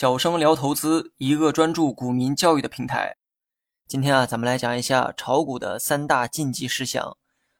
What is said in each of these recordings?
小生聊投资，一个专注股民教育的平台。今天啊，咱们来讲一下炒股的三大禁忌事项。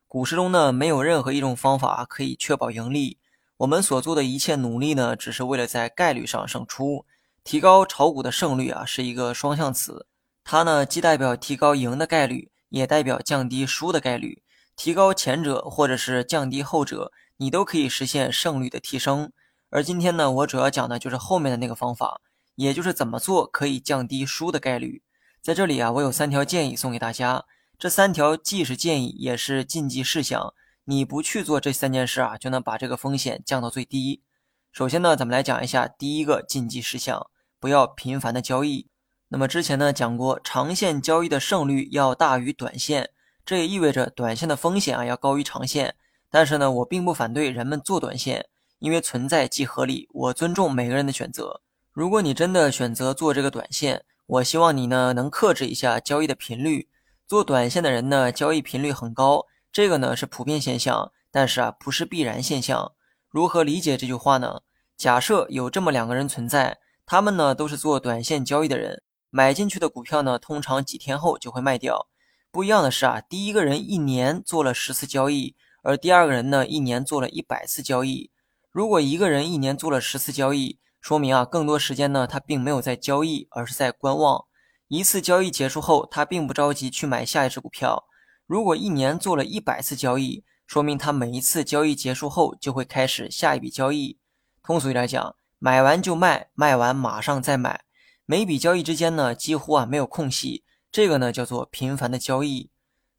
股市中呢，没有任何一种方法可以确保盈利。我们所做的一切努力呢，只是为了在概率上胜出。提高炒股的胜率啊，是一个双向词，它呢既代表提高赢的概率，也代表降低输的概率。提高前者或者是降低后者，你都可以实现胜率的提升。而今天呢，我主要讲的就是后面的那个方法。也就是怎么做可以降低输的概率，在这里啊，我有三条建议送给大家。这三条既是建议，也是禁忌事项。你不去做这三件事啊，就能把这个风险降到最低。首先呢，咱们来讲一下第一个禁忌事项：不要频繁的交易。那么之前呢讲过，长线交易的胜率要大于短线，这也意味着短线的风险啊要高于长线。但是呢，我并不反对人们做短线，因为存在即合理，我尊重每个人的选择。如果你真的选择做这个短线，我希望你呢能克制一下交易的频率。做短线的人呢，交易频率很高，这个呢是普遍现象，但是啊不是必然现象。如何理解这句话呢？假设有这么两个人存在，他们呢都是做短线交易的人，买进去的股票呢通常几天后就会卖掉。不一样的是啊，第一个人一年做了十次交易，而第二个人呢一年做了一百次交易。如果一个人一年做了十次交易，说明啊，更多时间呢，他并没有在交易，而是在观望。一次交易结束后，他并不着急去买下一只股票。如果一年做了一百次交易，说明他每一次交易结束后就会开始下一笔交易。通俗一点讲，买完就卖，卖完马上再买，每笔交易之间呢，几乎啊没有空隙。这个呢叫做频繁的交易。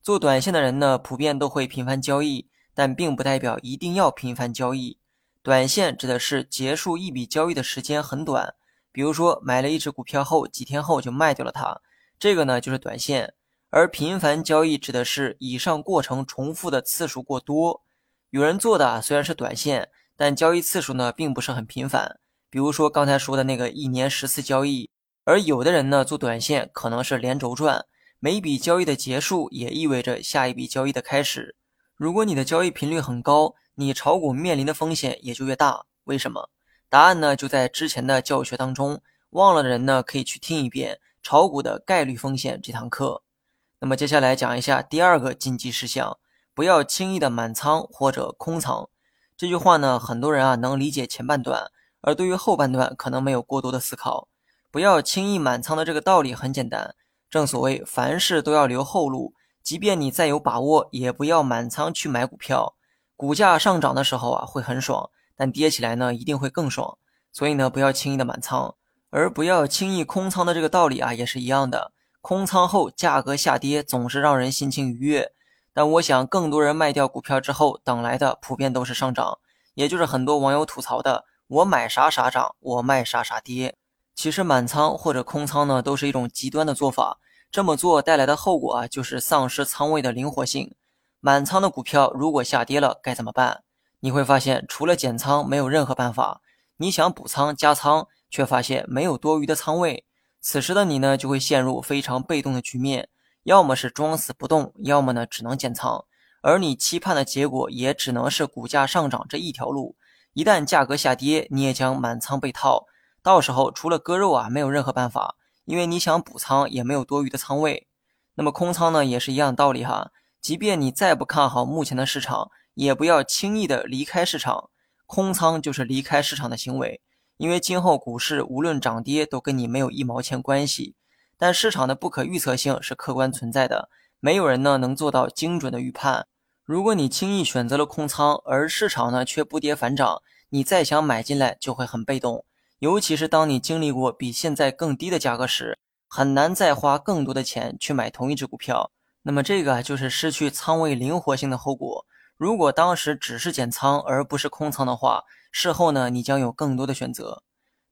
做短线的人呢，普遍都会频繁交易，但并不代表一定要频繁交易。短线指的是结束一笔交易的时间很短，比如说买了一只股票后，几天后就卖掉了它，这个呢就是短线。而频繁交易指的是以上过程重复的次数过多。有人做的虽然是短线，但交易次数呢并不是很频繁，比如说刚才说的那个一年十次交易。而有的人呢做短线可能是连轴转，每笔交易的结束也意味着下一笔交易的开始。如果你的交易频率很高，你炒股面临的风险也就越大，为什么？答案呢就在之前的教学当中，忘了的人呢可以去听一遍炒股的概率风险这堂课。那么接下来讲一下第二个禁忌事项，不要轻易的满仓或者空仓。这句话呢，很多人啊能理解前半段，而对于后半段可能没有过多的思考。不要轻易满仓的这个道理很简单，正所谓凡事都要留后路，即便你再有把握，也不要满仓去买股票。股价上涨的时候啊，会很爽，但跌起来呢，一定会更爽。所以呢，不要轻易的满仓，而不要轻易空仓的这个道理啊，也是一样的。空仓后价格下跌，总是让人心情愉悦。但我想，更多人卖掉股票之后，等来的普遍都是上涨，也就是很多网友吐槽的：“我买啥啥涨，我卖啥啥跌。”其实满仓或者空仓呢，都是一种极端的做法。这么做带来的后果啊，就是丧失仓位的灵活性。满仓的股票如果下跌了该怎么办？你会发现除了减仓没有任何办法。你想补仓加仓，却发现没有多余的仓位。此时的你呢就会陷入非常被动的局面，要么是装死不动，要么呢只能减仓。而你期盼的结果也只能是股价上涨这一条路。一旦价格下跌，你也将满仓被套，到时候除了割肉啊没有任何办法，因为你想补仓也没有多余的仓位。那么空仓呢也是一样道理哈。即便你再不看好目前的市场，也不要轻易的离开市场。空仓就是离开市场的行为，因为今后股市无论涨跌都跟你没有一毛钱关系。但市场的不可预测性是客观存在的，没有人呢能做到精准的预判。如果你轻易选择了空仓，而市场呢却不跌反涨，你再想买进来就会很被动。尤其是当你经历过比现在更低的价格时，很难再花更多的钱去买同一只股票。那么这个就是失去仓位灵活性的后果。如果当时只是减仓而不是空仓的话，事后呢你将有更多的选择。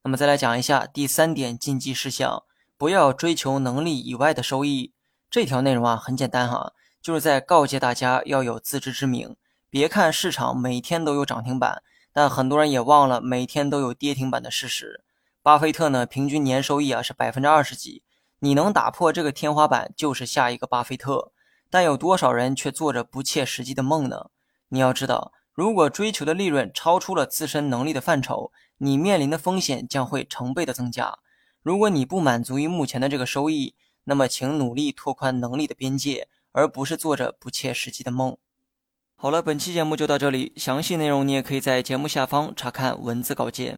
那么再来讲一下第三点禁忌事项：不要追求能力以外的收益。这条内容啊很简单哈，就是在告诫大家要有自知之明。别看市场每天都有涨停板，但很多人也忘了每天都有跌停板的事实。巴菲特呢平均年收益啊是百分之二十几。你能打破这个天花板，就是下一个巴菲特。但有多少人却做着不切实际的梦呢？你要知道，如果追求的利润超出了自身能力的范畴，你面临的风险将会成倍的增加。如果你不满足于目前的这个收益，那么请努力拓宽能力的边界，而不是做着不切实际的梦。好了，本期节目就到这里，详细内容你也可以在节目下方查看文字稿件。